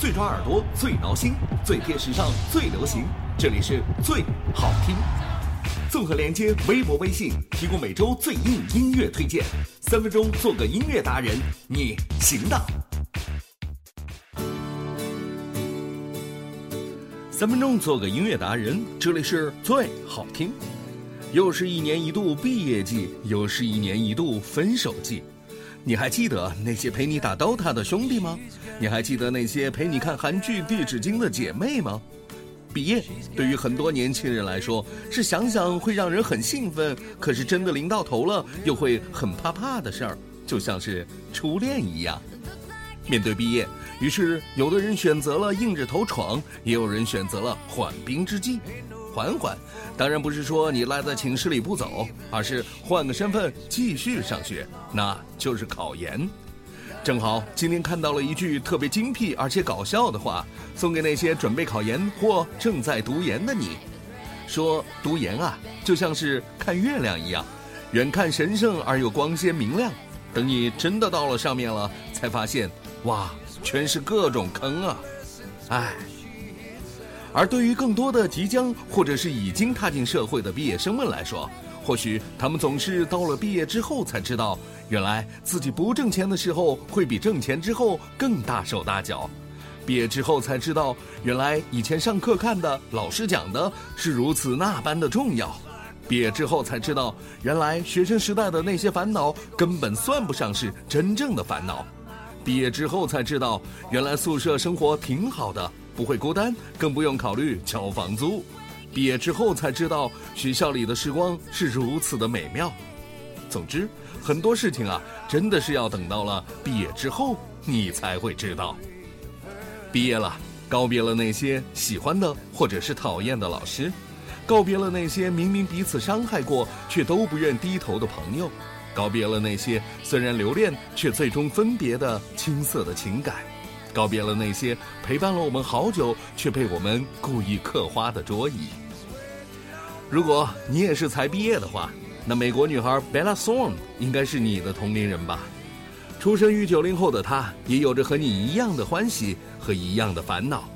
最抓耳朵，最挠心，最贴时尚，最流行。这里是最好听。综合连接微博、微信，提供每周最硬音乐推荐。三分钟做个音乐达人，你行的。三分钟做个音乐达人，这里是最好听。又是一年一度毕业季，又是一年一度分手季。你还记得那些陪你打 DOTA 的兄弟吗？你还记得那些陪你看韩剧《地纸经》的姐妹吗？毕业对于很多年轻人来说，是想想会让人很兴奋，可是真的临到头了又会很怕怕的事儿，就像是初恋一样。面对毕业，于是有的人选择了硬着头闯，也有人选择了缓兵之计。缓缓，当然不是说你赖在寝室里不走，而是换个身份继续上学，那就是考研。正好今天看到了一句特别精辟而且搞笑的话，送给那些准备考研或正在读研的你：说读研啊，就像是看月亮一样，远看神圣而又光鲜明亮，等你真的到了上面了，才发现。哇，全是各种坑啊！唉，而对于更多的即将或者是已经踏进社会的毕业生们来说，或许他们总是到了毕业之后才知道，原来自己不挣钱的时候会比挣钱之后更大手大脚；毕业之后才知道，原来以前上课看的老师讲的是如此那般的重要；毕业之后才知道，原来学生时代的那些烦恼根本算不上是真正的烦恼。毕业之后才知道，原来宿舍生活挺好的，不会孤单，更不用考虑交房租。毕业之后才知道，学校里的时光是如此的美妙。总之，很多事情啊，真的是要等到了毕业之后，你才会知道。毕业了，告别了那些喜欢的或者是讨厌的老师，告别了那些明明彼此伤害过却都不愿低头的朋友。告别了那些虽然留恋却最终分别的青涩的情感，告别了那些陪伴了我们好久却被我们故意刻花的桌椅。如果你也是才毕业的话，那美国女孩 Bella Thorne 应该是你的同龄人吧？出生于九零后的她，也有着和你一样的欢喜和一样的烦恼。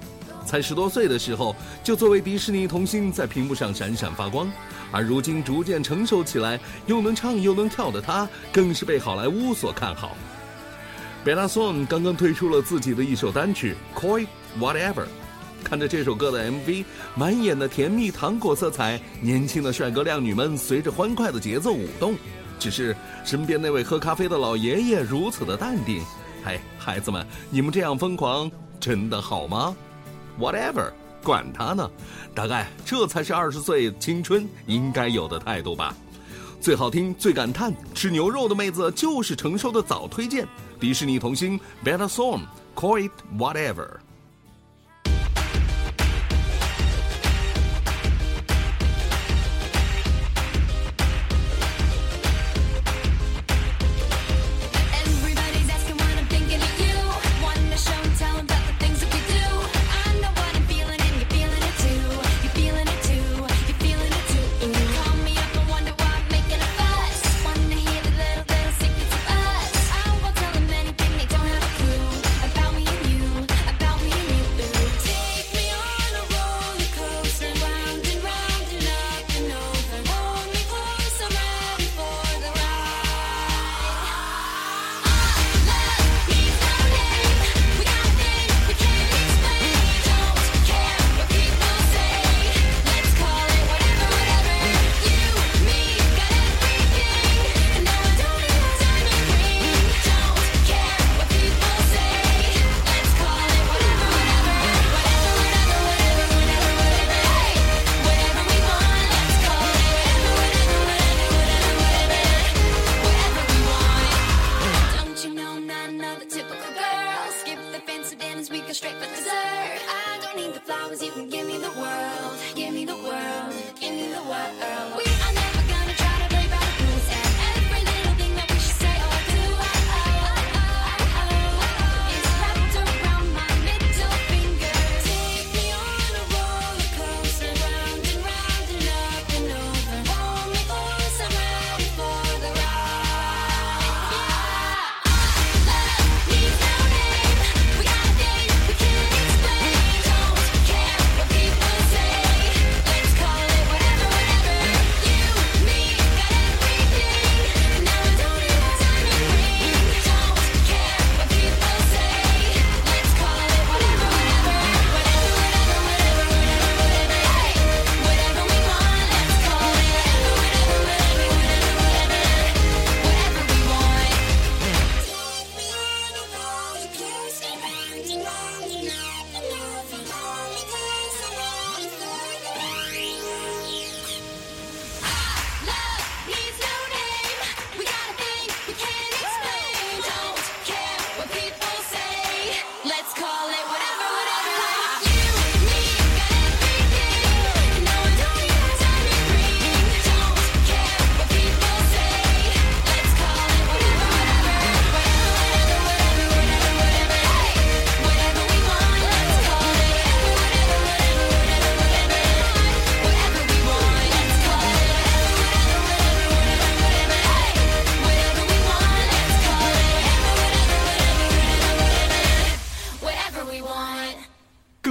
才十多岁的时候，就作为迪士尼童星在屏幕上闪闪发光。而如今逐渐成熟起来，又能唱又能跳的她，更是被好莱坞所看好。贝拉· n 刚刚推出了自己的一首单曲《Call Whatever》，看着这首歌的 MV，满眼的甜蜜糖果色彩，年轻的帅哥靓女们随着欢快的节奏舞动，只是身边那位喝咖啡的老爷爷如此的淡定。嘿，孩子们，你们这样疯狂，真的好吗？Whatever。管他呢，大概这才是二十岁青春应该有的态度吧。最好听、最感叹，吃牛肉的妹子就是成熟的早。推荐迪士尼童星 Bella Song，Call It Whatever。